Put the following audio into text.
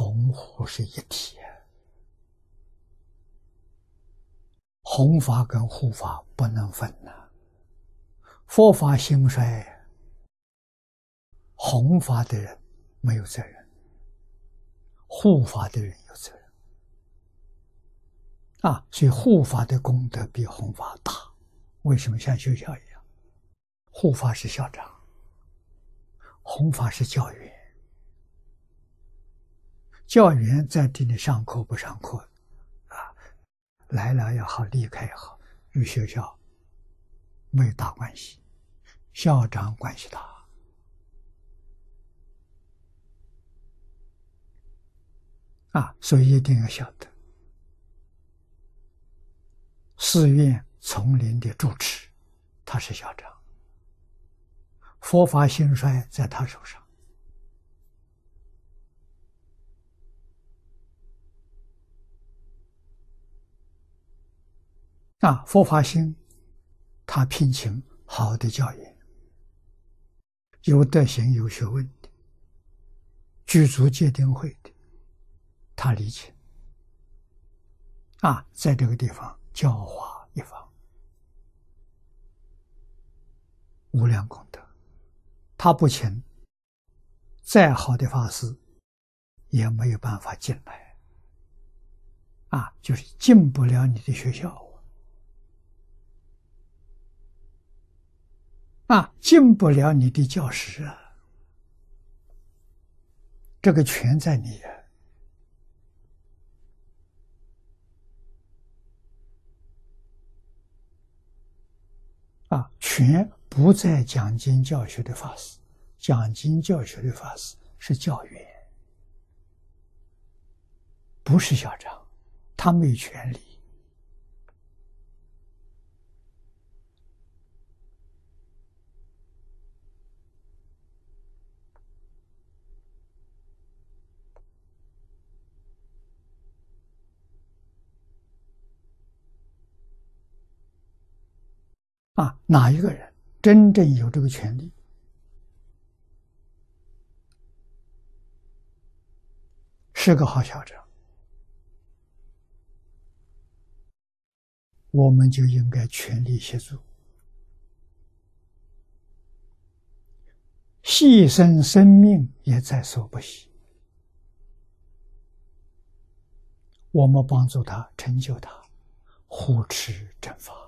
弘护是一体，弘法跟护法不能分呐。佛法兴衰，弘法的人没有责任，护法的人有责任。啊，所以护法的功德比弘法大。为什么像学校一样？护法是校长，弘法是教员。教员在这里上课不上课，啊，来了也好，离开也好，与学校没有大关系。校长关系大，啊，所以一定要晓得。寺院丛林的住持，他是校长。佛法兴衰在他手上。啊，佛法心，他聘请好的教员，有德行、有学问的，具足戒定慧的，他理解。啊，在这个地方。教化一方，无量功德。他不请，再好的法师也没有办法进来。啊，就是进不了你的学校啊，进不了你的教室啊。这个权在你。啊，啊，权不在讲经教学的法师，讲经教学的法师是教员，不是校长，他没权利。啊，哪一个人真正有这个权利？是个好校长，我们就应该全力协助，牺牲生命也在所不惜。我们帮助他，成就他，护持正法。